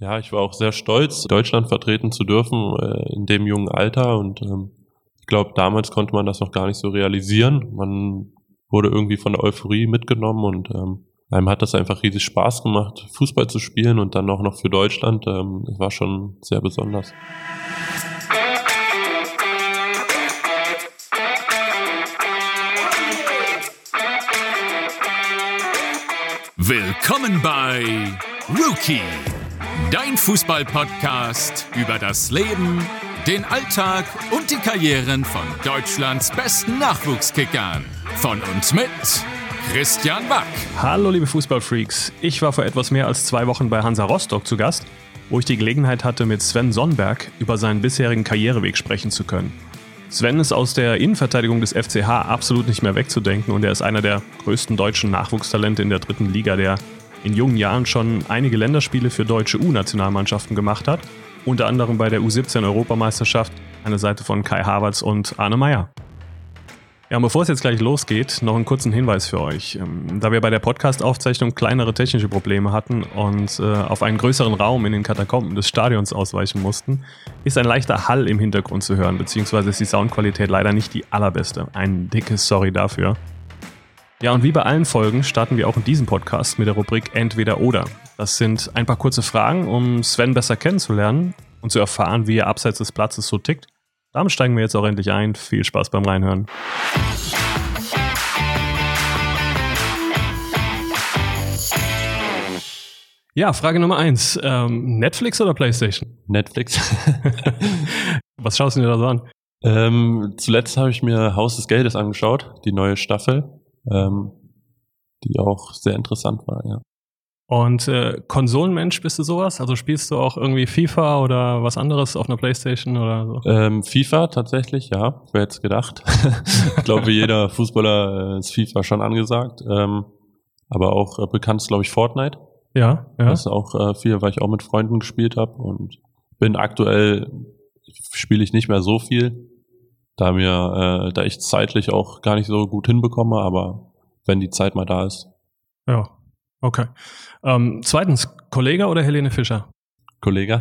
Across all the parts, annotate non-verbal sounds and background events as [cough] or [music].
Ja, ich war auch sehr stolz, Deutschland vertreten zu dürfen äh, in dem jungen Alter und ähm, ich glaube, damals konnte man das noch gar nicht so realisieren. Man wurde irgendwie von der Euphorie mitgenommen und ähm, einem hat das einfach riesig Spaß gemacht, Fußball zu spielen und dann auch noch für Deutschland. Ähm, das war schon sehr besonders. Willkommen bei Rookie, dein Fußball-Podcast über das Leben, den Alltag und die Karrieren von Deutschlands besten Nachwuchskickern. Von uns mit Christian Wack. Hallo liebe Fußballfreaks, ich war vor etwas mehr als zwei Wochen bei Hansa Rostock zu Gast, wo ich die Gelegenheit hatte, mit Sven Sonnberg über seinen bisherigen Karriereweg sprechen zu können. Sven ist aus der Innenverteidigung des FCH absolut nicht mehr wegzudenken und er ist einer der größten deutschen Nachwuchstalente in der dritten Liga, der in jungen Jahren schon einige Länderspiele für deutsche U-Nationalmannschaften gemacht hat, unter anderem bei der U17-Europameisterschaft an der Seite von Kai Havertz und Arne Meyer. Ja, und bevor es jetzt gleich losgeht, noch einen kurzen Hinweis für euch. Ähm, da wir bei der Podcast-Aufzeichnung kleinere technische Probleme hatten und äh, auf einen größeren Raum in den Katakomben des Stadions ausweichen mussten, ist ein leichter Hall im Hintergrund zu hören, beziehungsweise ist die Soundqualität leider nicht die allerbeste. Ein dickes Sorry dafür. Ja, und wie bei allen Folgen starten wir auch in diesem Podcast mit der Rubrik Entweder oder. Das sind ein paar kurze Fragen, um Sven besser kennenzulernen und zu erfahren, wie er abseits des Platzes so tickt damit steigen wir jetzt auch endlich ein. Viel Spaß beim Reinhören. Ja, Frage Nummer eins. Ähm, Netflix oder PlayStation? Netflix. [laughs] Was schaust du dir da so an? Ähm, zuletzt habe ich mir Haus des Geldes angeschaut, die neue Staffel, ähm, die auch sehr interessant war, ja. Und äh, Konsolenmensch bist du sowas? Also spielst du auch irgendwie FIFA oder was anderes auf einer Playstation oder so? Ähm, FIFA tatsächlich, ja. Wer hätte gedacht? [laughs] ich glaube, jeder Fußballer äh, ist FIFA schon angesagt. Ähm, aber auch äh, bekannt ist, glaube ich, Fortnite. Ja, ja. Das ist auch äh, viel, weil ich auch mit Freunden gespielt habe und bin aktuell spiele ich nicht mehr so viel, da mir äh, da ich zeitlich auch gar nicht so gut hinbekomme, aber wenn die Zeit mal da ist. Ja, Okay. Ähm, zweitens, Kollege oder Helene Fischer? Kollege.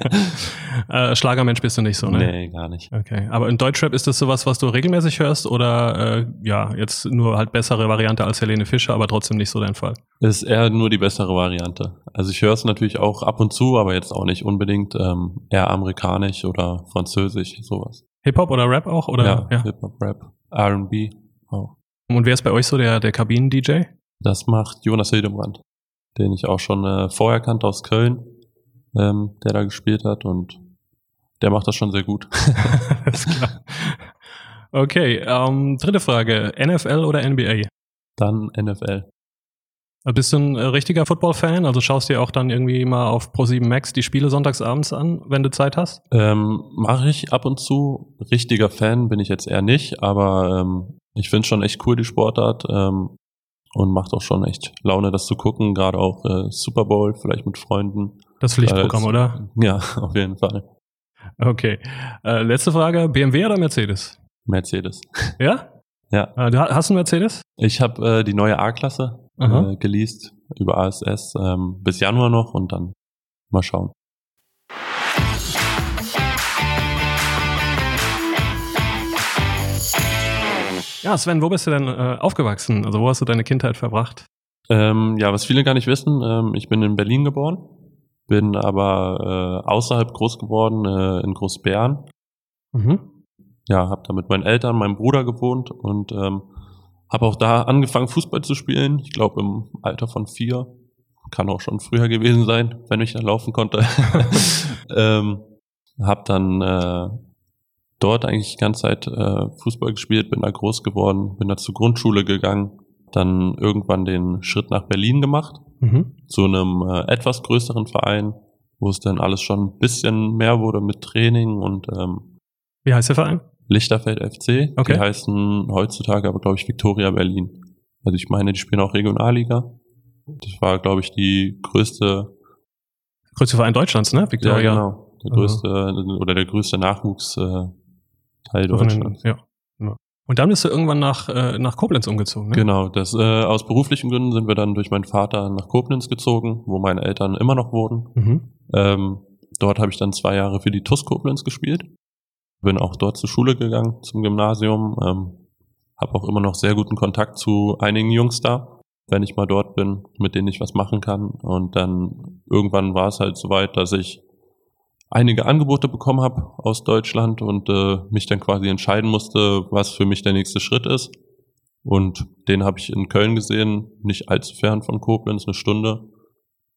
[laughs] äh, Schlagermensch bist du nicht so, ne? Nee, gar nicht. Okay. Aber in Deutschrap ist das sowas, was du regelmäßig hörst oder äh, ja, jetzt nur halt bessere Variante als Helene Fischer, aber trotzdem nicht so dein Fall? Es ist eher nur die bessere Variante. Also ich höre es natürlich auch ab und zu, aber jetzt auch nicht unbedingt ähm, eher amerikanisch oder französisch, sowas. Hip-Hop oder Rap auch? Oder? Ja, ja. Hip-Hop, Rap, R&B auch. Und wer ist bei euch so der, der Kabinen-DJ? Das macht Jonas Hildebrand, den ich auch schon äh, vorher kannte aus Köln, ähm, der da gespielt hat und der macht das schon sehr gut. [laughs] Alles klar. Okay, ähm, dritte Frage. NFL oder NBA? Dann NFL. Bist du ein äh, richtiger Football-Fan? Also schaust du dir auch dann irgendwie mal auf Pro7 Max die Spiele sonntagsabends an, wenn du Zeit hast? Ähm, Mache ich ab und zu. Richtiger Fan bin ich jetzt eher nicht, aber ähm, ich finde schon echt cool die Sportart. Ähm, und macht auch schon echt Laune, das zu gucken, gerade auch äh, Super Bowl, vielleicht mit Freunden. Das Pflichtprogramm, oder? Ja, [laughs] auf jeden Fall. Okay. Äh, letzte Frage, BMW oder Mercedes? Mercedes. Ja? Ja. Äh, du hast du einen Mercedes? Ich habe äh, die neue A-Klasse äh, geleast über ASS ähm, bis Januar noch und dann mal schauen. Ja, Sven, wo bist du denn äh, aufgewachsen? Also wo hast du deine Kindheit verbracht? Ähm, ja, was viele gar nicht wissen, ähm, ich bin in Berlin geboren, bin aber äh, außerhalb groß geworden, äh, in Großbären. Mhm. Ja, habe da mit meinen Eltern, meinem Bruder gewohnt und ähm, habe auch da angefangen, Fußball zu spielen. Ich glaube im Alter von vier. Kann auch schon früher gewesen sein, wenn ich da laufen konnte. [laughs] ähm, hab dann äh, dort eigentlich die ganze Zeit äh, Fußball gespielt, bin da groß geworden, bin da zur Grundschule gegangen, dann irgendwann den Schritt nach Berlin gemacht, mhm. zu einem äh, etwas größeren Verein, wo es dann alles schon ein bisschen mehr wurde mit Training und ähm, Wie heißt der Verein? Lichterfeld FC. Okay. Die heißen heutzutage aber, glaube ich, Victoria Berlin. Also ich meine, die spielen auch Regionalliga. Das war, glaube ich, die größte größte Verein Deutschlands, ne? Victoria. Ja, genau. Der größte mhm. oder der größte Nachwuchs äh, Deutschlands. Ja. ja. Und dann bist du irgendwann nach, äh, nach Koblenz umgezogen, ne? Genau, das, äh, aus beruflichen Gründen sind wir dann durch meinen Vater nach Koblenz gezogen, wo meine Eltern immer noch wohnen. Mhm. Ähm, dort habe ich dann zwei Jahre für die TUS Koblenz gespielt. Bin auch dort zur Schule gegangen, zum Gymnasium. Ähm, habe auch immer noch sehr guten Kontakt zu einigen Jungs da, wenn ich mal dort bin, mit denen ich was machen kann. Und dann irgendwann war es halt soweit, dass ich einige Angebote bekommen habe aus Deutschland und äh, mich dann quasi entscheiden musste, was für mich der nächste Schritt ist. Und den habe ich in Köln gesehen, nicht allzu fern von Koblenz, eine Stunde.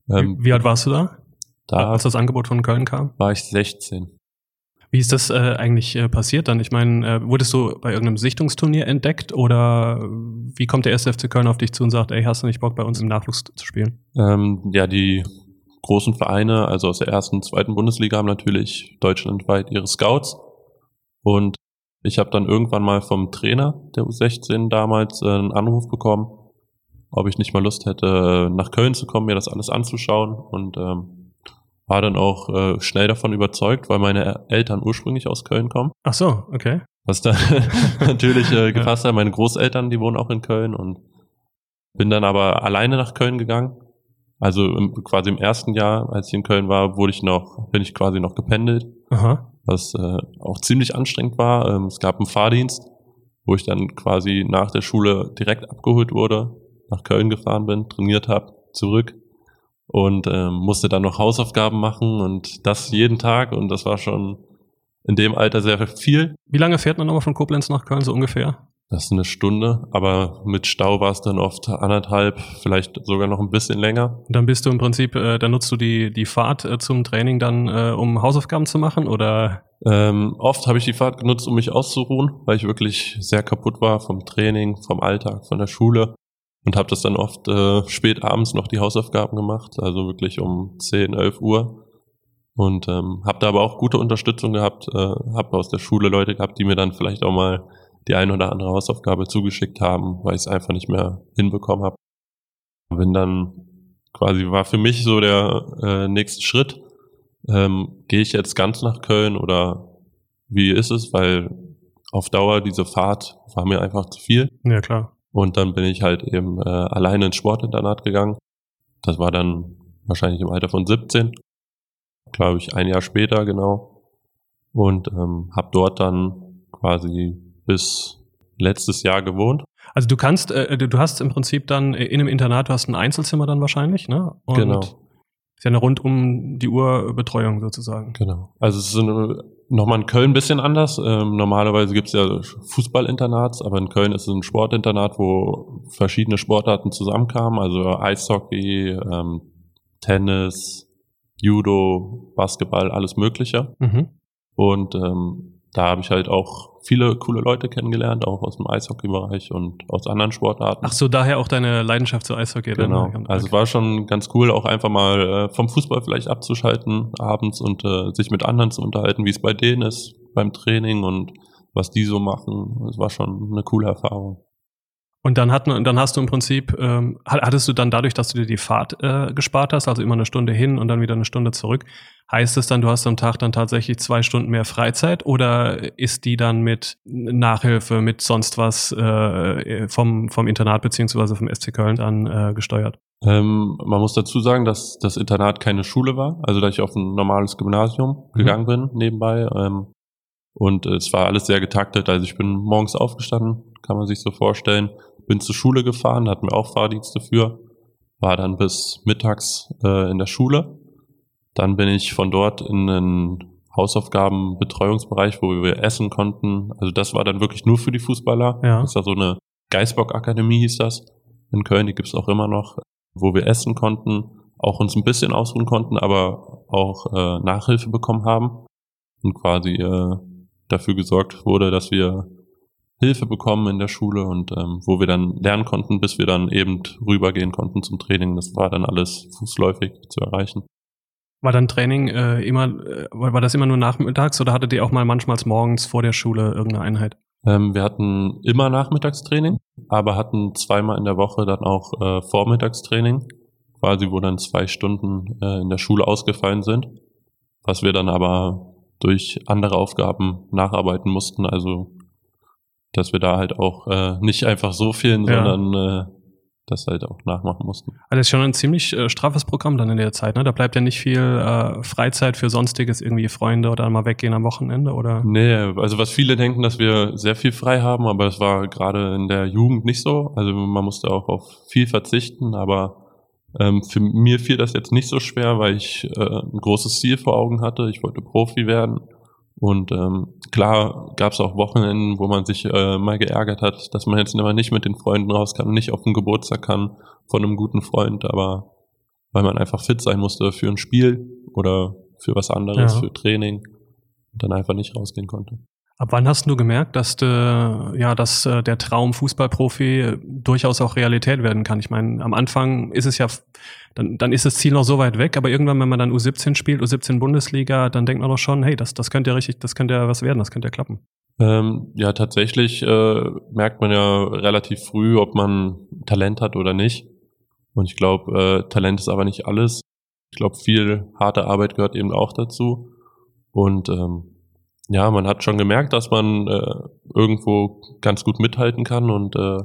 Ähm, wie, wie alt warst du da? Da als das Angebot von Köln kam? War ich 16. Wie ist das äh, eigentlich äh, passiert dann? Ich meine, äh, wurdest du bei irgendeinem Sichtungsturnier entdeckt oder wie kommt der SFC Köln auf dich zu und sagt, ey, hast du nicht Bock bei uns im Nachwuchs zu spielen? Ähm, ja, die großen Vereine, also aus der ersten, zweiten Bundesliga, haben natürlich deutschlandweit ihre Scouts. Und ich habe dann irgendwann mal vom Trainer der U16 damals äh, einen Anruf bekommen, ob ich nicht mal Lust hätte, nach Köln zu kommen, mir das alles anzuschauen. Und ähm, war dann auch äh, schnell davon überzeugt, weil meine Eltern ursprünglich aus Köln kommen. Ach so, okay. Was dann [laughs] natürlich äh, gefasst hat. Meine Großeltern, die wohnen auch in Köln und bin dann aber alleine nach Köln gegangen. Also im, quasi im ersten Jahr, als ich in Köln war, wurde ich noch, bin ich quasi noch gependelt, Aha. was äh, auch ziemlich anstrengend war. Ähm, es gab einen Fahrdienst, wo ich dann quasi nach der Schule direkt abgeholt wurde, nach Köln gefahren bin, trainiert habe, zurück und ähm, musste dann noch Hausaufgaben machen und das jeden Tag und das war schon in dem Alter sehr viel. Wie lange fährt man nochmal von Koblenz nach Köln so ungefähr? Das ist eine Stunde, aber mit Stau war es dann oft anderthalb, vielleicht sogar noch ein bisschen länger. Und dann bist du im Prinzip, äh, dann nutzt du die, die Fahrt äh, zum Training dann, äh, um Hausaufgaben zu machen oder? Ähm, oft habe ich die Fahrt genutzt, um mich auszuruhen, weil ich wirklich sehr kaputt war vom Training, vom Alltag, von der Schule und habe das dann oft äh, spät abends noch die Hausaufgaben gemacht, also wirklich um 10, 11 Uhr. Und ähm, habe da aber auch gute Unterstützung gehabt, äh, habe aus der Schule Leute gehabt, die mir dann vielleicht auch mal die ein oder andere Hausaufgabe zugeschickt haben, weil ich es einfach nicht mehr hinbekommen habe. Bin dann quasi war für mich so der äh, nächste Schritt, ähm, gehe ich jetzt ganz nach Köln oder wie ist es, weil auf Dauer diese Fahrt war mir einfach zu viel. Ja, klar. Und dann bin ich halt eben äh, alleine ins Sportinternat gegangen. Das war dann wahrscheinlich im Alter von 17, glaube ich, ein Jahr später genau. Und ähm, habe dort dann quasi bis letztes Jahr gewohnt. Also du kannst, äh, du hast im Prinzip dann in einem Internat, du hast ein Einzelzimmer dann wahrscheinlich, ne? Und genau. Ist ja eine rund um die Uhr Betreuung sozusagen. Genau. Also es ist eine, nochmal in Köln ein bisschen anders. Ähm, normalerweise gibt es ja Fußballinternats, aber in Köln ist es ein Sportinternat, wo verschiedene Sportarten zusammenkamen, also Eishockey, ähm, Tennis, Judo, Basketball, alles Mögliche. Mhm. Und ähm, da habe ich halt auch viele coole Leute kennengelernt, auch aus dem Eishockey-Bereich und aus anderen Sportarten. Ach so, daher auch deine Leidenschaft zu Eishockey. Genau. Dann. Also war schon ganz cool, auch einfach mal äh, vom Fußball vielleicht abzuschalten abends und äh, sich mit anderen zu unterhalten, wie es bei denen ist beim Training und was die so machen. Das war schon eine coole Erfahrung. Und dann, hat, dann hast du im Prinzip, ähm, hattest du dann dadurch, dass du dir die Fahrt äh, gespart hast, also immer eine Stunde hin und dann wieder eine Stunde zurück, heißt es dann, du hast am Tag dann tatsächlich zwei Stunden mehr Freizeit oder ist die dann mit Nachhilfe, mit sonst was äh, vom, vom Internat beziehungsweise vom SC Köln dann äh, gesteuert? Ähm, man muss dazu sagen, dass das Internat keine Schule war, also dass ich auf ein normales Gymnasium mhm. gegangen bin nebenbei. Ähm, und es war alles sehr getaktet. Also ich bin morgens aufgestanden, kann man sich so vorstellen bin zur Schule gefahren, hatten wir auch Fahrdienste für, war dann bis mittags äh, in der Schule. Dann bin ich von dort in einen Hausaufgabenbetreuungsbereich, wo wir essen konnten. Also das war dann wirklich nur für die Fußballer. Ja. Das war so eine Geisbock-Akademie hieß das in Köln, die gibt's auch immer noch, wo wir essen konnten, auch uns ein bisschen ausruhen konnten, aber auch äh, Nachhilfe bekommen haben und quasi äh, dafür gesorgt wurde, dass wir Hilfe bekommen in der Schule und ähm, wo wir dann lernen konnten, bis wir dann eben rübergehen konnten zum Training. Das war dann alles fußläufig zu erreichen. War dann Training äh, immer, äh, war das immer nur nachmittags oder hattet ihr auch mal manchmal morgens vor der Schule irgendeine Einheit? Ähm, wir hatten immer Nachmittagstraining, aber hatten zweimal in der Woche dann auch äh, Vormittagstraining, quasi wo dann zwei Stunden äh, in der Schule ausgefallen sind, was wir dann aber durch andere Aufgaben nacharbeiten mussten. Also dass wir da halt auch äh, nicht einfach so fehlen, ja. sondern äh, das halt auch nachmachen mussten. Also das ist schon ein ziemlich äh, straffes Programm dann in der Zeit, ne? Da bleibt ja nicht viel äh, Freizeit für sonstiges, irgendwie Freunde oder mal weggehen am Wochenende, oder? Nee, also was viele denken, dass wir sehr viel frei haben, aber das war gerade in der Jugend nicht so. Also man musste auch auf viel verzichten, aber ähm, für mir fiel das jetzt nicht so schwer, weil ich äh, ein großes Ziel vor Augen hatte. Ich wollte Profi werden und ähm, klar gab es auch Wochenenden, wo man sich äh, mal geärgert hat, dass man jetzt immer nicht mit den Freunden raus kann, nicht auf den Geburtstag kann von einem guten Freund, aber weil man einfach fit sein musste für ein Spiel oder für was anderes, ja. für Training und dann einfach nicht rausgehen konnte. Ab wann hast du gemerkt, dass, de, ja, dass äh, der Traum Fußballprofi durchaus auch Realität werden kann? Ich meine, am Anfang ist es ja, dann, dann ist das Ziel noch so weit weg, aber irgendwann, wenn man dann U17 spielt, U17 Bundesliga, dann denkt man doch schon, hey, das, das könnte ja richtig, das könnte ja was werden, das könnte ja klappen. Ähm, ja, tatsächlich äh, merkt man ja relativ früh, ob man Talent hat oder nicht. Und ich glaube, äh, Talent ist aber nicht alles. Ich glaube, viel harte Arbeit gehört eben auch dazu. Und ähm, ja, man hat schon gemerkt, dass man äh, irgendwo ganz gut mithalten kann und äh,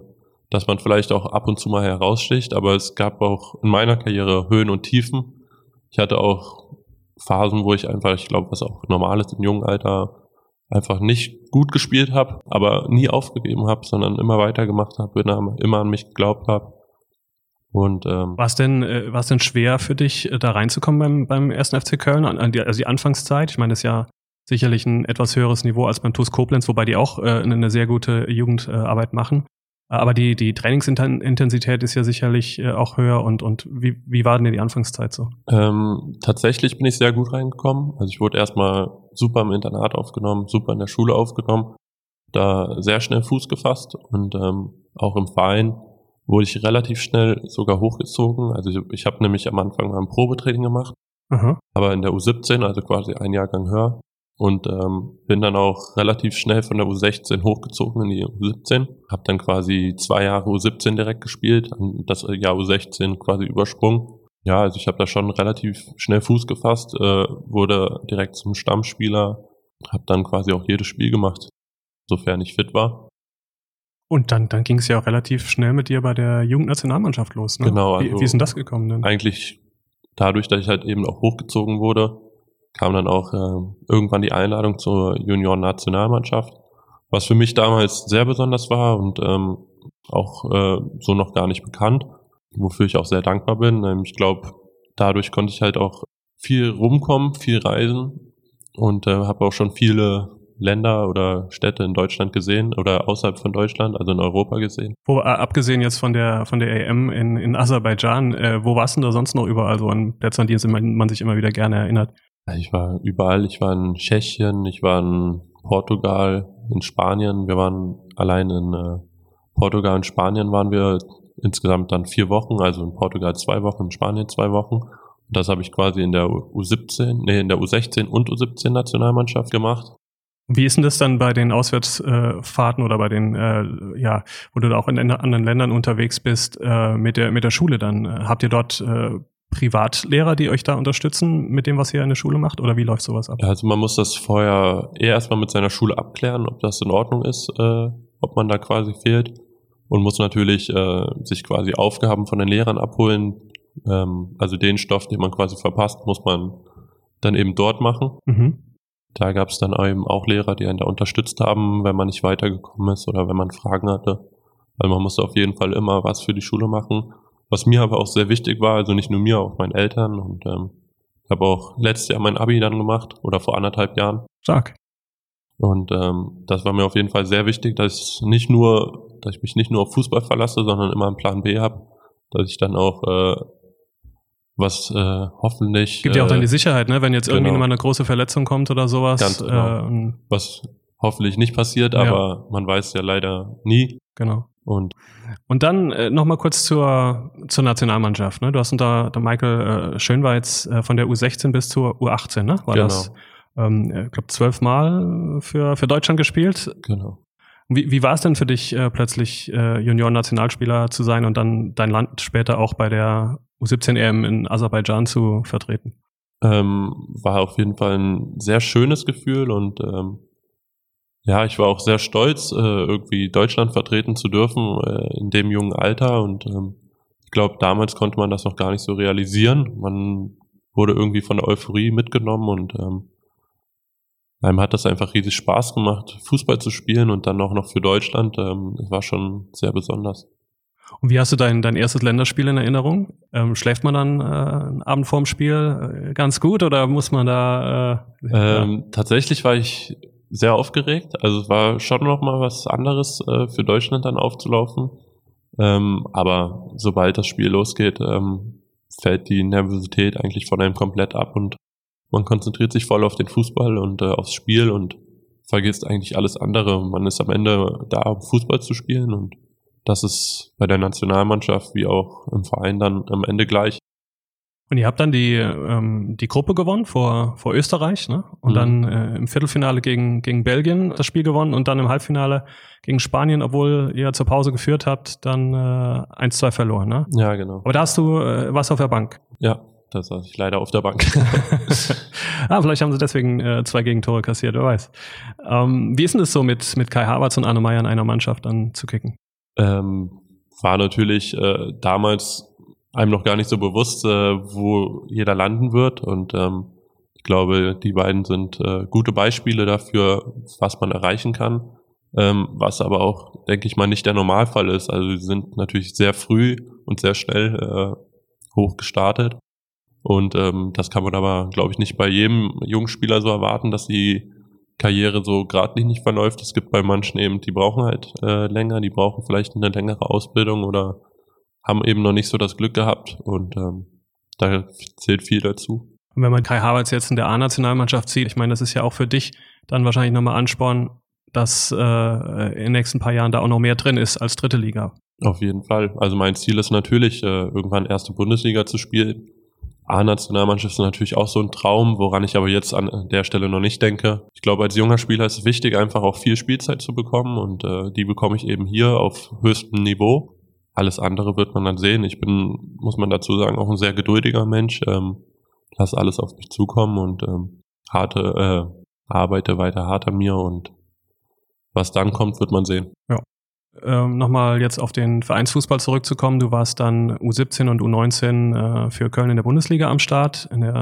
dass man vielleicht auch ab und zu mal heraussticht, aber es gab auch in meiner Karriere Höhen und Tiefen. Ich hatte auch Phasen, wo ich einfach, ich glaube, was auch normal ist im jungen Alter, einfach nicht gut gespielt habe, aber nie aufgegeben habe, sondern immer weitergemacht habe, immer an mich geglaubt habe. Und ähm, war es denn, äh, denn schwer für dich, äh, da reinzukommen beim, beim ersten FC Köln, an die, also die Anfangszeit? Ich meine, das ist ja sicherlich ein etwas höheres Niveau als beim TuS Koblenz, wobei die auch äh, eine sehr gute Jugendarbeit machen. Aber die, die Trainingsintensität ist ja sicherlich äh, auch höher und, und wie, wie war denn die Anfangszeit so? Ähm, tatsächlich bin ich sehr gut reingekommen. Also ich wurde erstmal super im Internat aufgenommen, super in der Schule aufgenommen, da sehr schnell Fuß gefasst und ähm, auch im Verein wurde ich relativ schnell sogar hochgezogen. Also ich, ich habe nämlich am Anfang mal ein Probetraining gemacht, Aha. aber in der U17, also quasi ein Jahrgang höher, und ähm, bin dann auch relativ schnell von der U16 hochgezogen in die U17. Habe dann quasi zwei Jahre U17 direkt gespielt, das Jahr U16 quasi übersprungen. Ja, also ich habe da schon relativ schnell Fuß gefasst, äh, wurde direkt zum Stammspieler, habe dann quasi auch jedes Spiel gemacht, sofern ich fit war. Und dann, dann ging es ja auch relativ schnell mit dir bei der Jugendnationalmannschaft los. Ne? Genau. Also wie, wie ist denn das gekommen denn? Eigentlich dadurch, dass ich halt eben auch hochgezogen wurde, kam dann auch äh, irgendwann die Einladung zur Junioren-Nationalmannschaft, was für mich damals sehr besonders war und ähm, auch äh, so noch gar nicht bekannt, wofür ich auch sehr dankbar bin. Ähm, ich glaube, dadurch konnte ich halt auch viel rumkommen, viel reisen und äh, habe auch schon viele Länder oder Städte in Deutschland gesehen oder außerhalb von Deutschland, also in Europa gesehen. Wo, äh, abgesehen jetzt von der von der EM in, in Aserbaidschan, äh, wo warst du denn da sonst noch überall so an Plätzen, an die man sich immer wieder gerne erinnert? Ich war überall. Ich war in Tschechien, ich war in Portugal, in Spanien. Wir waren allein in äh, Portugal und Spanien waren wir insgesamt dann vier Wochen, also in Portugal zwei Wochen, in Spanien zwei Wochen. Und das habe ich quasi in der U17, nee, in der U16 und U17 Nationalmannschaft gemacht. Wie ist denn das dann bei den Auswärtsfahrten oder bei den, äh, ja, wo du da auch in anderen Ländern unterwegs bist, äh, mit der mit der Schule dann? Habt ihr dort äh, Privatlehrer, die euch da unterstützen mit dem, was ihr in der Schule macht? Oder wie läuft sowas ab? Also man muss das vorher eher erstmal mit seiner Schule abklären, ob das in Ordnung ist, äh, ob man da quasi fehlt. Und muss natürlich äh, sich quasi Aufgaben von den Lehrern abholen. Ähm, also den Stoff, den man quasi verpasst, muss man dann eben dort machen. Mhm. Da gab es dann eben auch Lehrer, die einen da unterstützt haben, wenn man nicht weitergekommen ist oder wenn man Fragen hatte. Weil man musste auf jeden Fall immer was für die Schule machen. Was mir aber auch sehr wichtig war, also nicht nur mir, auch meinen Eltern. Und ähm, ich habe auch letztes Jahr mein Abi dann gemacht oder vor anderthalb Jahren. Stark. Und ähm, das war mir auf jeden Fall sehr wichtig, dass ich nicht nur, dass ich mich nicht nur auf Fußball verlasse, sondern immer einen Plan B habe, dass ich dann auch äh, was äh, hoffentlich. Gibt ja auch dann die äh, Sicherheit, ne? Wenn jetzt genau. irgendwie mal eine große Verletzung kommt oder sowas. Ganz genau. Äh, was hoffentlich nicht passiert, aber ja. man weiß ja leider nie. Genau. Und, und dann äh, nochmal kurz zur, zur Nationalmannschaft. Ne? Du hast unter, unter Michael äh, Schönweiz äh, von der U16 bis zur U18, ne? War genau. das, ähm, ich glaube, zwölfmal für, für Deutschland gespielt. Genau. Wie, wie war es denn für dich, äh, plötzlich äh, Junioren-Nationalspieler zu sein und dann dein Land später auch bei der U17-EM in Aserbaidschan zu vertreten? Ähm, war auf jeden Fall ein sehr schönes Gefühl und ähm, ja, ich war auch sehr stolz, äh, irgendwie Deutschland vertreten zu dürfen äh, in dem jungen Alter und ähm, glaube, damals konnte man das noch gar nicht so realisieren. Man wurde irgendwie von der Euphorie mitgenommen und ähm, einem hat das einfach riesig Spaß gemacht, Fußball zu spielen und dann auch noch für Deutschland. Ähm, war schon sehr besonders. Und wie hast du dein, dein erstes Länderspiel in Erinnerung? Ähm, schläft man dann äh, einen Abend vorm Spiel äh, ganz gut oder muss man da? Äh, ähm, ja. Tatsächlich war ich sehr aufgeregt. Also es war schon noch mal was anderes äh, für Deutschland dann aufzulaufen. Ähm, aber sobald das Spiel losgeht, ähm, fällt die Nervosität eigentlich von einem komplett ab und man konzentriert sich voll auf den Fußball und äh, aufs Spiel und vergisst eigentlich alles andere. Man ist am Ende da, um Fußball zu spielen und das ist bei der Nationalmannschaft wie auch im Verein dann am Ende gleich. Und ihr habt dann die, ähm, die Gruppe gewonnen vor, vor Österreich, ne? Und mhm. dann äh, im Viertelfinale gegen, gegen Belgien das Spiel gewonnen und dann im Halbfinale gegen Spanien, obwohl ihr zur Pause geführt habt, dann äh, 1-2 verloren, ne? Ja, genau. Aber da hast du äh, was auf der Bank. Ja, da saß ich leider auf der Bank. [laughs] [laughs] ah, vielleicht haben sie deswegen äh, zwei Gegentore kassiert, wer weiß. Ähm, wie ist denn das so mit, mit Kai Havertz und Arne Meyer in einer Mannschaft dann zu kicken? Ähm, war natürlich äh, damals einem noch gar nicht so bewusst, äh, wo jeder landen wird. Und ähm, ich glaube, die beiden sind äh, gute Beispiele dafür, was man erreichen kann. Ähm, was aber auch, denke ich mal, nicht der Normalfall ist. Also sie sind natürlich sehr früh und sehr schnell äh, hoch gestartet. Und ähm, das kann man aber, glaube ich, nicht bei jedem jungen Spieler so erwarten, dass die Karriere so geradlinig verläuft. Es gibt bei manchen eben, die brauchen halt äh, länger, die brauchen vielleicht eine längere Ausbildung oder haben eben noch nicht so das Glück gehabt und ähm, da zählt viel dazu. Und wenn man Kai Havertz jetzt in der A-Nationalmannschaft sieht, ich meine, das ist ja auch für dich dann wahrscheinlich nochmal Ansporn, dass äh, in den nächsten paar Jahren da auch noch mehr drin ist als dritte Liga. Auf jeden Fall. Also mein Ziel ist natürlich, äh, irgendwann erste Bundesliga zu spielen. A-Nationalmannschaft ist natürlich auch so ein Traum, woran ich aber jetzt an der Stelle noch nicht denke. Ich glaube, als junger Spieler ist es wichtig, einfach auch viel Spielzeit zu bekommen und äh, die bekomme ich eben hier auf höchstem Niveau. Alles andere wird man dann sehen. Ich bin, muss man dazu sagen, auch ein sehr geduldiger Mensch. Ähm, lass alles auf mich zukommen und ähm, harte, äh, arbeite weiter hart an mir und was dann kommt, wird man sehen. Ja. Ähm, Nochmal jetzt auf den Vereinsfußball zurückzukommen. Du warst dann U17 und U19 äh, für Köln in der Bundesliga am Start, in der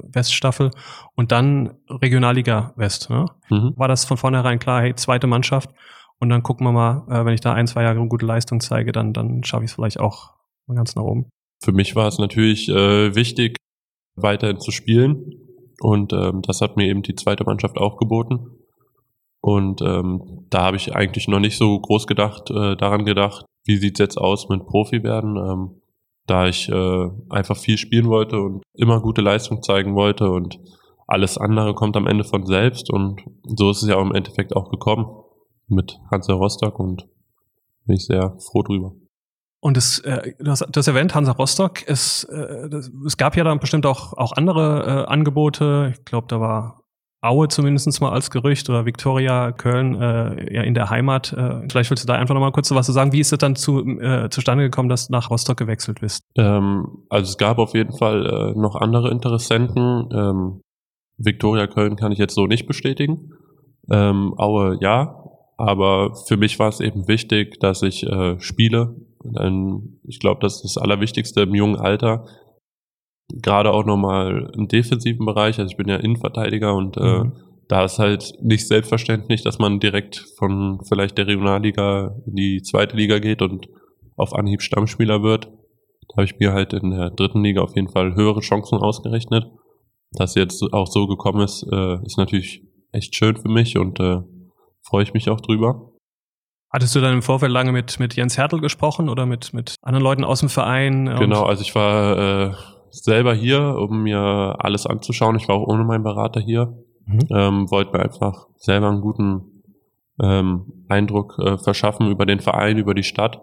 äh, Weststaffel und dann Regionalliga West. Ne? Mhm. War das von vornherein klar, hey, zweite Mannschaft und dann gucken wir mal, äh, wenn ich da ein, zwei Jahre gute Leistung zeige, dann, dann schaffe ich es vielleicht auch ganz nach oben. Für mich war es natürlich äh, wichtig, weiterhin zu spielen. Und ähm, das hat mir eben die zweite Mannschaft auch geboten. Und ähm, da habe ich eigentlich noch nicht so groß gedacht, äh, daran gedacht, wie sieht's jetzt aus mit Profi werden, ähm, da ich äh, einfach viel spielen wollte und immer gute Leistung zeigen wollte und alles andere kommt am Ende von selbst und so ist es ja im Endeffekt auch gekommen mit Hansa Rostock und bin ich sehr froh drüber. Und es, äh, du hast erwähnt, Hansa Rostock, es, äh, das, es gab ja dann bestimmt auch, auch andere äh, Angebote. Ich glaube, da war Aue zumindest mal als Gerücht oder Viktoria Köln äh, ja in der Heimat. Äh, vielleicht willst du da einfach nochmal kurz was zu sagen. Wie ist es dann zu, äh, zustande gekommen, dass du nach Rostock gewechselt bist? Ähm, also es gab auf jeden Fall äh, noch andere Interessenten. Ähm, Viktoria Köln kann ich jetzt so nicht bestätigen. Ähm, Aue ja, aber für mich war es eben wichtig, dass ich äh, spiele. Denn ich glaube, das ist das Allerwichtigste im jungen Alter. Gerade auch nochmal im defensiven Bereich. Also ich bin ja Innenverteidiger und äh, mhm. da ist halt nicht selbstverständlich, dass man direkt von vielleicht der Regionalliga in die zweite Liga geht und auf Anhieb Stammspieler wird. Da habe ich mir halt in der dritten Liga auf jeden Fall höhere Chancen ausgerechnet. Dass jetzt auch so gekommen ist, äh, ist natürlich echt schön für mich und äh, freue ich mich auch drüber. Hattest du dann im Vorfeld lange mit, mit Jens Hertel gesprochen oder mit, mit anderen Leuten aus dem Verein? Genau, also ich war äh, selber hier, um mir alles anzuschauen. Ich war auch ohne meinen Berater hier. Mhm. Ähm, wollte mir einfach selber einen guten ähm, Eindruck äh, verschaffen über den Verein, über die Stadt.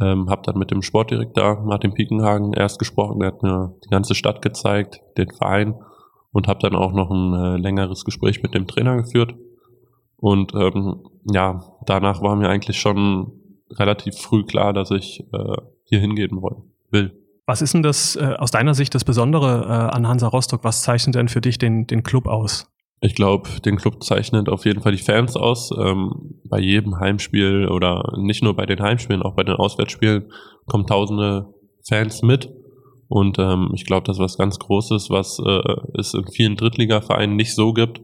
Ähm, habe dann mit dem Sportdirektor Martin Piekenhagen erst gesprochen. Der hat mir die ganze Stadt gezeigt, den Verein und habe dann auch noch ein äh, längeres Gespräch mit dem Trainer geführt. Und ähm, ja, danach war mir eigentlich schon relativ früh klar, dass ich äh, hier hingehen will. Was ist denn das äh, aus deiner Sicht das Besondere äh, an Hansa Rostock? Was zeichnet denn für dich den, den Club aus? Ich glaube, den Club zeichnet auf jeden Fall die Fans aus. Ähm, bei jedem Heimspiel oder nicht nur bei den Heimspielen, auch bei den Auswärtsspielen kommen tausende Fans mit. Und ähm, ich glaube, das ist was ganz Großes, was äh, es in vielen Drittligavereinen nicht so gibt.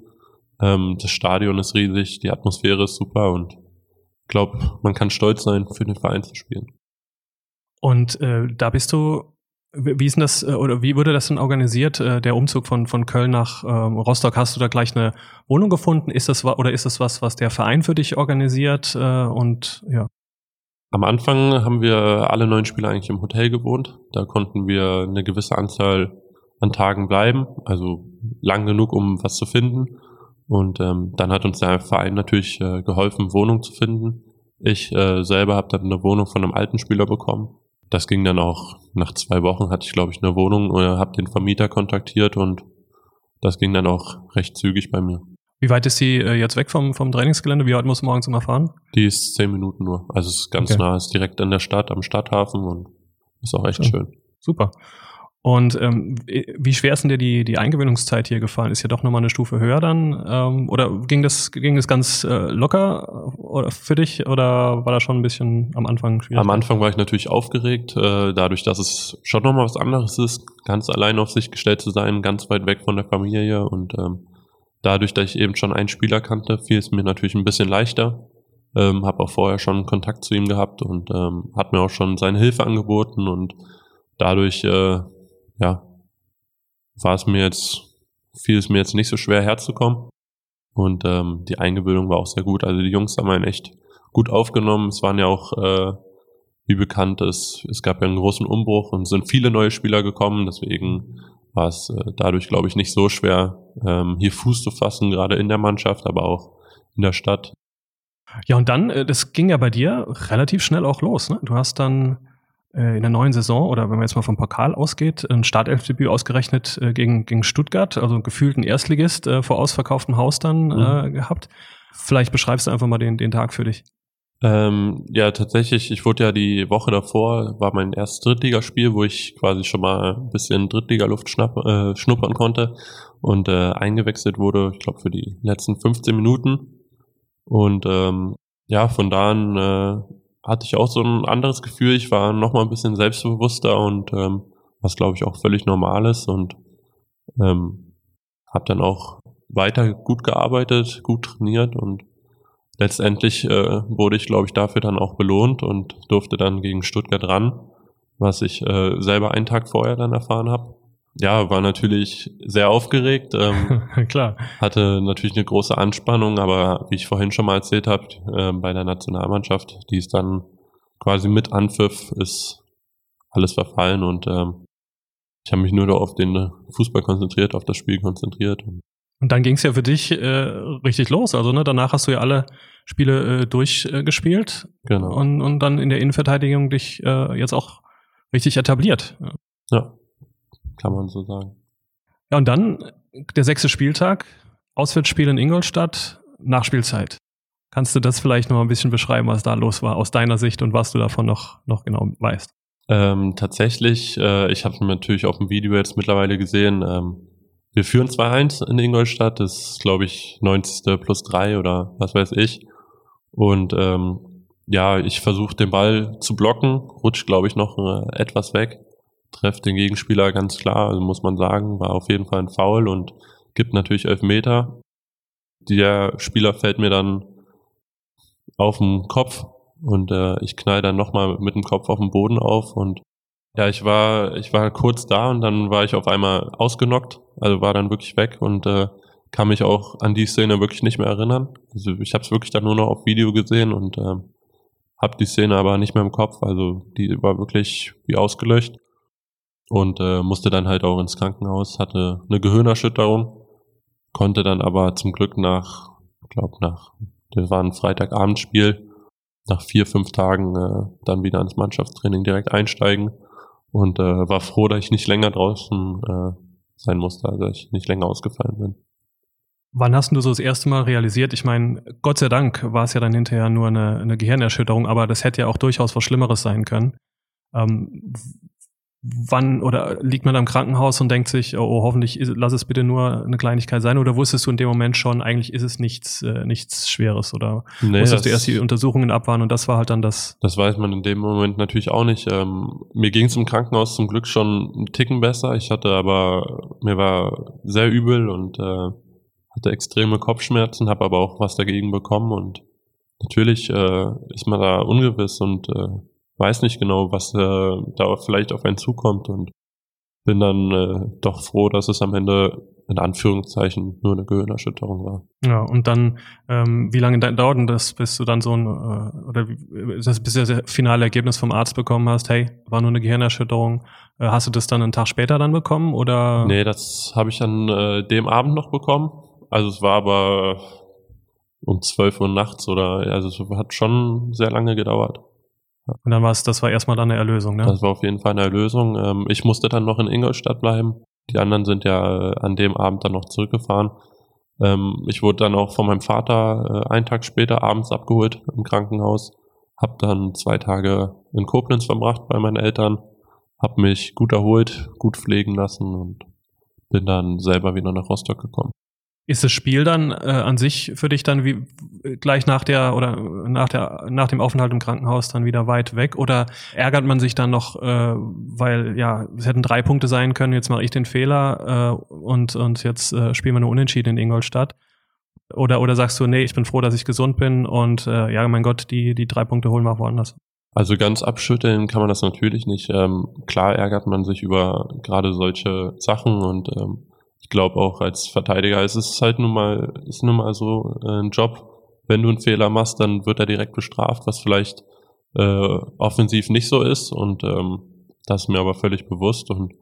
Ähm, das Stadion ist riesig, die Atmosphäre ist super und ich glaube, man kann stolz sein, für den Verein zu spielen. Und äh, da bist du wie ist denn das, äh, oder wie wurde das denn organisiert, äh, der Umzug von, von Köln nach ähm, Rostock? Hast du da gleich eine Wohnung gefunden? Ist das, oder ist das was, was der Verein für dich organisiert? Äh, und ja. Am Anfang haben wir alle neun Spieler eigentlich im Hotel gewohnt. Da konnten wir eine gewisse Anzahl an Tagen bleiben, also lang genug, um was zu finden. Und ähm, dann hat uns der Verein natürlich äh, geholfen, Wohnung zu finden. Ich äh, selber habe dann eine Wohnung von einem alten Spieler bekommen das ging dann auch nach zwei Wochen hatte ich glaube ich eine Wohnung oder habe den Vermieter kontaktiert und das ging dann auch recht zügig bei mir. Wie weit ist die äh, jetzt weg vom, vom Trainingsgelände? Wie weit muss du morgens immer fahren? Die ist zehn Minuten nur. Also es ist ganz okay. nah, ist direkt an der Stadt, am Stadthafen und ist auch echt schön. Super. Und ähm, wie schwer ist denn dir die, die Eingewöhnungszeit hier gefallen? Ist ja doch nochmal eine Stufe höher dann? Ähm, oder ging das, ging das ganz äh, locker oder für dich oder war das schon ein bisschen am Anfang schwierig? Am Anfang war ich natürlich aufgeregt, äh, dadurch, dass es schon nochmal was anderes ist, ganz allein auf sich gestellt zu sein, ganz weit weg von der Familie und ähm, dadurch, dass ich eben schon einen Spieler kannte, fiel es mir natürlich ein bisschen leichter. Ähm, habe auch vorher schon Kontakt zu ihm gehabt und ähm, hat mir auch schon seine Hilfe angeboten und dadurch äh, ja, war es mir jetzt, fiel es mir jetzt nicht so schwer herzukommen. Und ähm, die Eingewöhnung war auch sehr gut. Also die Jungs haben einen echt gut aufgenommen. Es waren ja auch, äh, wie bekannt ist, es gab ja einen großen Umbruch und sind viele neue Spieler gekommen. Deswegen war es äh, dadurch, glaube ich, nicht so schwer, ähm, hier Fuß zu fassen, gerade in der Mannschaft, aber auch in der Stadt. Ja, und dann, äh, das ging ja bei dir relativ schnell auch los. Ne? Du hast dann in der neuen Saison oder wenn man jetzt mal vom Pokal ausgeht, ein Startelfdebüt ausgerechnet äh, gegen, gegen Stuttgart, also gefühlt ein Erstligist äh, vor ausverkauftem Haus dann mhm. äh, gehabt. Vielleicht beschreibst du einfach mal den, den Tag für dich. Ähm, ja, tatsächlich, ich wurde ja die Woche davor, war mein erstes Drittligaspiel, wo ich quasi schon mal ein bisschen Drittligaluft schnapp, äh, schnuppern konnte und äh, eingewechselt wurde, ich glaube, für die letzten 15 Minuten. Und ähm, ja, von da an äh, hatte ich auch so ein anderes Gefühl. Ich war noch mal ein bisschen selbstbewusster und ähm, was glaube ich auch völlig normal ist und ähm, habe dann auch weiter gut gearbeitet, gut trainiert und letztendlich äh, wurde ich glaube ich dafür dann auch belohnt und durfte dann gegen Stuttgart ran, was ich äh, selber einen Tag vorher dann erfahren habe ja, war natürlich sehr aufgeregt. Ähm, [laughs] Klar. Hatte natürlich eine große Anspannung, aber wie ich vorhin schon mal erzählt habe, äh, bei der Nationalmannschaft, die ist dann quasi mit Anpfiff, ist alles verfallen und ähm, ich habe mich nur auf den Fußball konzentriert, auf das Spiel konzentriert. Und dann ging es ja für dich äh, richtig los. Also ne, danach hast du ja alle Spiele äh, durchgespielt. Genau. Und, und dann in der Innenverteidigung dich äh, jetzt auch richtig etabliert. Ja kann man so sagen. Ja, und dann der sechste Spieltag, Auswärtsspiel in Ingolstadt, Nachspielzeit. Kannst du das vielleicht noch ein bisschen beschreiben, was da los war aus deiner Sicht und was du davon noch, noch genau weißt? Ähm, tatsächlich, äh, ich habe natürlich auf dem Video jetzt mittlerweile gesehen, ähm, wir führen 2-1 in Ingolstadt, das ist glaube ich 90. plus 3 oder was weiß ich. Und ähm, ja, ich versuche den Ball zu blocken, rutscht glaube ich noch äh, etwas weg trefft den Gegenspieler ganz klar, also muss man sagen, war auf jeden Fall ein Foul und gibt natürlich elf Meter. Der Spieler fällt mir dann auf den Kopf und äh, ich knall dann nochmal mit dem Kopf auf den Boden auf und ja, ich war, ich war kurz da und dann war ich auf einmal ausgenockt, also war dann wirklich weg und äh, kann mich auch an die Szene wirklich nicht mehr erinnern. Also ich habe es wirklich dann nur noch auf Video gesehen und äh, habe die Szene aber nicht mehr im Kopf, also die war wirklich wie ausgelöscht und äh, musste dann halt auch ins Krankenhaus, hatte eine Gehirnerschütterung, konnte dann aber zum Glück nach, glaube nach, das war ein Freitagabendspiel, nach vier, fünf Tagen äh, dann wieder ans Mannschaftstraining direkt einsteigen und äh, war froh, dass ich nicht länger draußen äh, sein musste, also ich nicht länger ausgefallen bin. Wann hast du so das erste Mal realisiert? Ich meine, Gott sei Dank war es ja dann hinterher nur eine, eine Gehirnerschütterung, aber das hätte ja auch durchaus was Schlimmeres sein können. Ähm, wann oder liegt man da im Krankenhaus und denkt sich, oh, hoffentlich ist, lass es bitte nur eine Kleinigkeit sein oder wusstest du in dem Moment schon, eigentlich ist es nichts, äh, nichts Schweres oder nee, musstest du erst die Untersuchungen abwarten und das war halt dann das? Das weiß man in dem Moment natürlich auch nicht. Ähm, mir ging es im Krankenhaus zum Glück schon einen Ticken besser. Ich hatte aber, mir war sehr übel und äh, hatte extreme Kopfschmerzen, habe aber auch was dagegen bekommen und natürlich äh, ist man da ungewiss und äh, weiß nicht genau, was äh, da vielleicht auf einen zukommt und bin dann äh, doch froh, dass es am Ende in Anführungszeichen nur eine Gehirnerschütterung war. Ja, und dann, ähm, wie lange dauert denn das, bis du dann so ein, äh, oder das, bis du das finale Ergebnis vom Arzt bekommen hast, hey, war nur eine Gehirnerschütterung, äh, hast du das dann einen Tag später dann bekommen, oder? Nee, das habe ich an äh, dem Abend noch bekommen. Also es war aber um 12 Uhr nachts oder, also es hat schon sehr lange gedauert. Und dann war es, das war erstmal dann eine Erlösung, ne? Das war auf jeden Fall eine Erlösung. Ähm, ich musste dann noch in Ingolstadt bleiben. Die anderen sind ja äh, an dem Abend dann noch zurückgefahren. Ähm, ich wurde dann auch von meinem Vater äh, einen Tag später abends abgeholt im Krankenhaus. Hab dann zwei Tage in Koblenz verbracht bei meinen Eltern. Hab mich gut erholt, gut pflegen lassen und bin dann selber wieder nach Rostock gekommen. Ist das Spiel dann äh, an sich für dich dann wie gleich nach der oder nach der nach dem Aufenthalt im Krankenhaus dann wieder weit weg oder ärgert man sich dann noch, äh, weil ja es hätten drei Punkte sein können, jetzt mache ich den Fehler äh, und und jetzt äh, spielen wir nur Unentschieden in Ingolstadt oder oder sagst du nee, ich bin froh, dass ich gesund bin und äh, ja mein Gott die die drei Punkte holen wir woanders. Also ganz abschütteln kann man das natürlich nicht. Ähm, klar ärgert man sich über gerade solche Sachen und ähm, ich glaube auch als Verteidiger ist es halt nun mal, ist nun mal so äh, ein Job. Wenn du einen Fehler machst, dann wird er direkt bestraft, was vielleicht äh, offensiv nicht so ist. Und ähm, das ist mir aber völlig bewusst. Und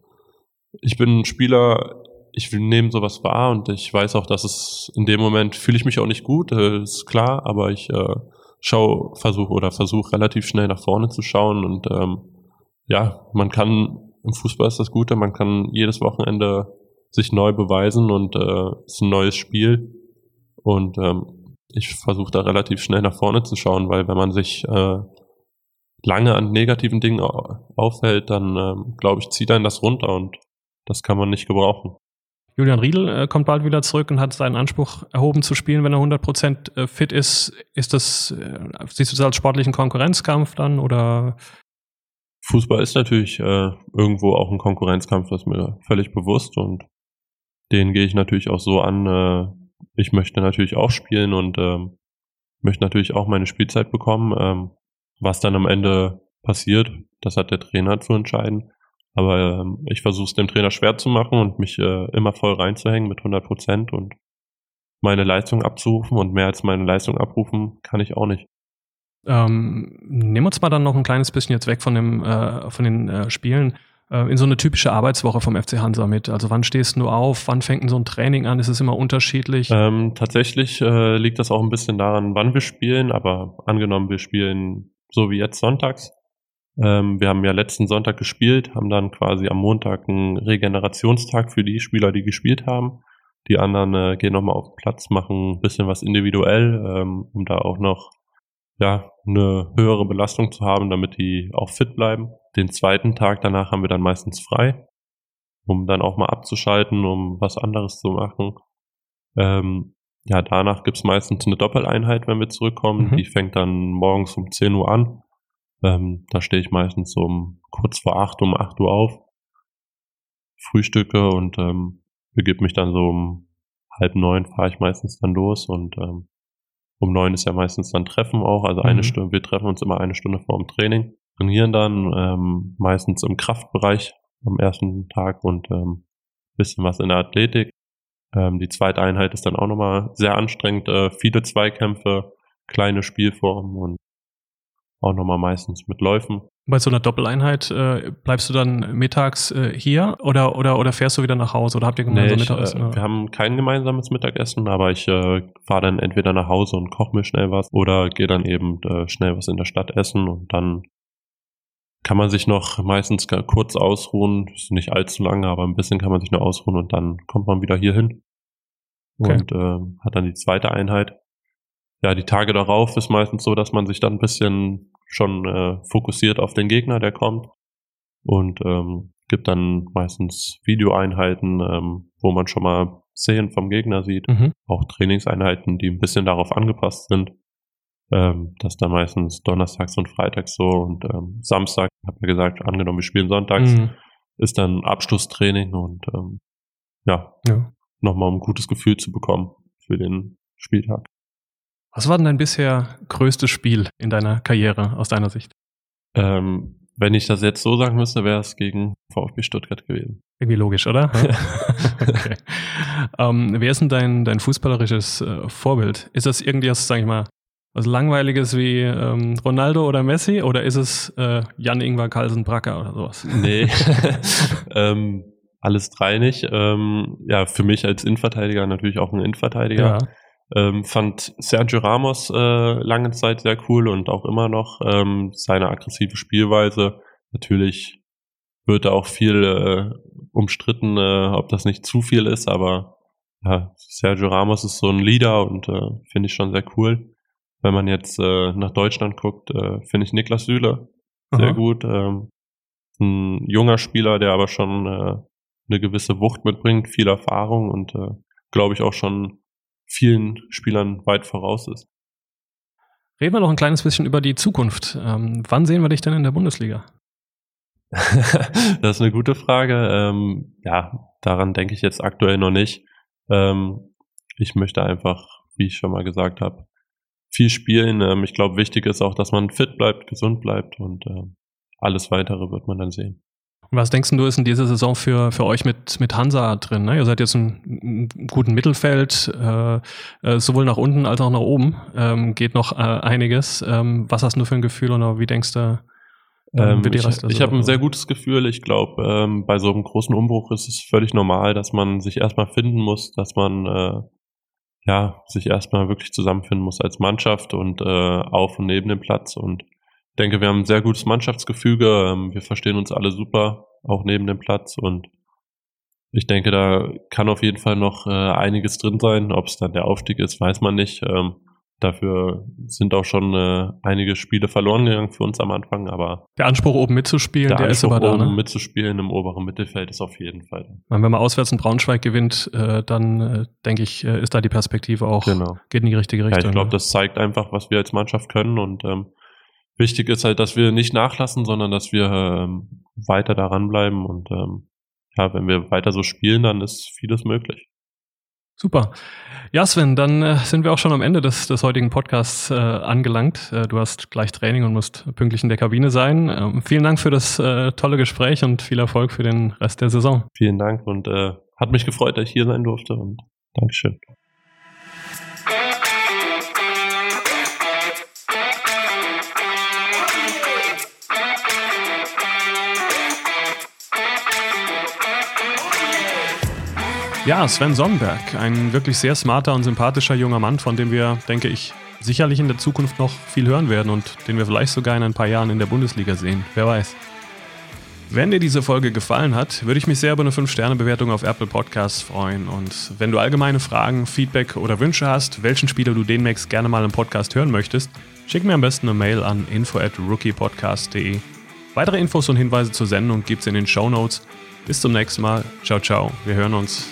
ich bin ein Spieler, ich nehme sowas wahr und ich weiß auch, dass es in dem Moment fühle ich mich auch nicht gut, äh, ist klar, aber ich äh, schau, versuche oder versuche relativ schnell nach vorne zu schauen und ähm, ja, man kann im Fußball ist das Gute, man kann jedes Wochenende sich neu beweisen und äh, ist ein neues Spiel. Und ähm, ich versuche da relativ schnell nach vorne zu schauen, weil wenn man sich äh, lange an negativen Dingen aufhält, dann ähm, glaube ich, zieht einen das runter und das kann man nicht gebrauchen. Julian Riedel äh, kommt bald wieder zurück und hat seinen Anspruch erhoben zu spielen, wenn er 100% äh, fit ist. Ist das, äh, siehst du das als sportlichen Konkurrenzkampf dann oder? Fußball ist natürlich äh, irgendwo auch ein Konkurrenzkampf, das ist mir völlig bewusst und den gehe ich natürlich auch so an, äh, ich möchte natürlich auch spielen und ähm, möchte natürlich auch meine Spielzeit bekommen. Ähm, was dann am Ende passiert, das hat der Trainer zu entscheiden. Aber ähm, ich versuche es dem Trainer schwer zu machen und mich äh, immer voll reinzuhängen mit 100 Prozent und meine Leistung abzurufen und mehr als meine Leistung abrufen kann ich auch nicht. Ähm, nehmen wir uns mal dann noch ein kleines bisschen jetzt weg von dem äh, von den äh, Spielen. Äh, in so eine typische Arbeitswoche vom FC Hansa mit? Also wann stehst du auf? Wann fängt so ein Training an? Ist es immer unterschiedlich? Ähm, tatsächlich äh, liegt das auch ein bisschen daran, wann wir spielen, aber angenommen, wir spielen so wie jetzt sonntags. Ähm, wir haben ja letzten Sonntag gespielt, haben dann quasi am Montag einen Regenerationstag für die Spieler, die gespielt haben. Die anderen äh, gehen nochmal auf den Platz, machen ein bisschen was individuell, ähm, um da auch noch ja, eine höhere Belastung zu haben, damit die auch fit bleiben. Den zweiten Tag danach haben wir dann meistens frei, um dann auch mal abzuschalten, um was anderes zu machen. Ähm, ja, danach gibt's meistens eine Doppeleinheit, wenn wir zurückkommen. Mhm. Die fängt dann morgens um 10 Uhr an. Ähm, da stehe ich meistens um kurz vor 8, um 8 Uhr auf, frühstücke und ähm, begib mich dann so um halb neun fahre ich meistens dann los und ähm, um neun ist ja meistens dann Treffen auch, also eine mhm. Stunde, wir treffen uns immer eine Stunde vor dem Training, trainieren dann ähm, meistens im Kraftbereich am ersten Tag und ähm, bisschen was in der Athletik. Ähm, die zweite Einheit ist dann auch nochmal sehr anstrengend, äh, viele Zweikämpfe, kleine Spielformen und auch nochmal meistens mit Läufen. Bei so einer Doppeleinheit äh, bleibst du dann mittags äh, hier oder, oder, oder fährst du wieder nach Hause oder habt ihr gemeinsam nee, Mittagessen? Äh, wir haben kein gemeinsames Mittagessen, aber ich äh, fahre dann entweder nach Hause und koche mir schnell was oder gehe dann eben äh, schnell was in der Stadt essen und dann kann man sich noch meistens kurz ausruhen, ist nicht allzu lange, aber ein bisschen kann man sich nur ausruhen und dann kommt man wieder hier hin okay. und äh, hat dann die zweite Einheit. Ja, die Tage darauf ist meistens so, dass man sich dann ein bisschen schon äh, fokussiert auf den Gegner, der kommt. und ähm, gibt dann meistens Videoeinheiten, ähm, wo man schon mal Szenen vom Gegner sieht, mhm. auch Trainingseinheiten, die ein bisschen darauf angepasst sind. Ähm, das dann meistens donnerstags und freitags so und ähm, Samstag, habe ja gesagt, angenommen, wir spielen sonntags, mhm. ist dann Abschlusstraining und ähm, ja, ja. nochmal um ein gutes Gefühl zu bekommen für den Spieltag. Was war denn dein bisher größtes Spiel in deiner Karriere aus deiner Sicht? Ähm, wenn ich das jetzt so sagen müsste, wäre es gegen VfB Stuttgart gewesen. Irgendwie logisch, oder? [laughs] okay. ähm, wer ist denn dein, dein fußballerisches äh, Vorbild? Ist das irgendwie, sag ich mal, was Langweiliges wie ähm, Ronaldo oder Messi oder ist es äh, Jan-Ingvar Carlsen Bracker oder sowas? Nee, [laughs] [laughs] ähm, alles drei nicht. Ähm, ja, für mich als Innenverteidiger natürlich auch ein Innenverteidiger. Ja. Ähm, fand Sergio Ramos äh, lange Zeit sehr cool und auch immer noch ähm, seine aggressive Spielweise. Natürlich wird da auch viel äh, umstritten, äh, ob das nicht zu viel ist, aber ja, Sergio Ramos ist so ein Leader und äh, finde ich schon sehr cool. Wenn man jetzt äh, nach Deutschland guckt, äh, finde ich Niklas Süle sehr Aha. gut. Ähm, ein junger Spieler, der aber schon äh, eine gewisse Wucht mitbringt, viel Erfahrung und äh, glaube ich auch schon vielen Spielern weit voraus ist. Reden wir noch ein kleines bisschen über die Zukunft. Ähm, wann sehen wir dich denn in der Bundesliga? [laughs] das ist eine gute Frage. Ähm, ja, daran denke ich jetzt aktuell noch nicht. Ähm, ich möchte einfach, wie ich schon mal gesagt habe, viel spielen. Ähm, ich glaube, wichtig ist auch, dass man fit bleibt, gesund bleibt und äh, alles weitere wird man dann sehen. Was denkst du, ist in dieser Saison für, für euch mit, mit Hansa drin? Ne? Ihr seid jetzt im, im guten Mittelfeld, äh, äh, sowohl nach unten als auch nach oben. Ähm, geht noch äh, einiges. Ähm, was hast du für ein Gefühl oder wie denkst du, ähm, ich, ich habe ein sehr gutes Gefühl. Ich glaube, ähm, bei so einem großen Umbruch ist es völlig normal, dass man sich erstmal finden muss, dass man äh, ja sich erstmal wirklich zusammenfinden muss als Mannschaft und äh, auf und neben dem Platz. Und denke, wir haben ein sehr gutes Mannschaftsgefüge. Ähm, wir verstehen uns alle super, auch neben dem Platz. Und ich denke, da kann auf jeden Fall noch äh, einiges drin sein. Ob es dann der Aufstieg ist, weiß man nicht. Ähm, dafür sind auch schon äh, einige Spiele verloren gegangen für uns am Anfang, aber der Anspruch oben mitzuspielen, der, der ist aber da. Oben ne? mitzuspielen im oberen Mittelfeld ist auf jeden Fall. Wenn man auswärts in Braunschweig gewinnt, äh, dann äh, denke ich, äh, ist da die Perspektive auch genau. geht in die richtige Richtung. Ja, ich glaube, ne? das zeigt einfach, was wir als Mannschaft können und ähm, wichtig ist halt, dass wir nicht nachlassen, sondern dass wir ähm, weiter daran bleiben und ähm, ja, wenn wir weiter so spielen, dann ist vieles möglich. Super. Ja, Sven, dann äh, sind wir auch schon am Ende des, des heutigen Podcasts äh, angelangt. Äh, du hast gleich Training und musst pünktlich in der Kabine sein. Ähm, vielen Dank für das äh, tolle Gespräch und viel Erfolg für den Rest der Saison. Vielen Dank und äh, hat mich gefreut, dass ich hier sein durfte und Dankeschön. Ja, Sven Sonnenberg, ein wirklich sehr smarter und sympathischer junger Mann, von dem wir, denke ich, sicherlich in der Zukunft noch viel hören werden und den wir vielleicht sogar in ein paar Jahren in der Bundesliga sehen. Wer weiß. Wenn dir diese Folge gefallen hat, würde ich mich sehr über eine 5-Sterne-Bewertung auf Apple Podcasts freuen. Und wenn du allgemeine Fragen, Feedback oder Wünsche hast, welchen Spieler du demnächst gerne mal im Podcast hören möchtest, schick mir am besten eine Mail an info at rookiepodcast.de. Weitere Infos und Hinweise zur Sendung gibt's in den Show Notes. Bis zum nächsten Mal. Ciao, ciao. Wir hören uns.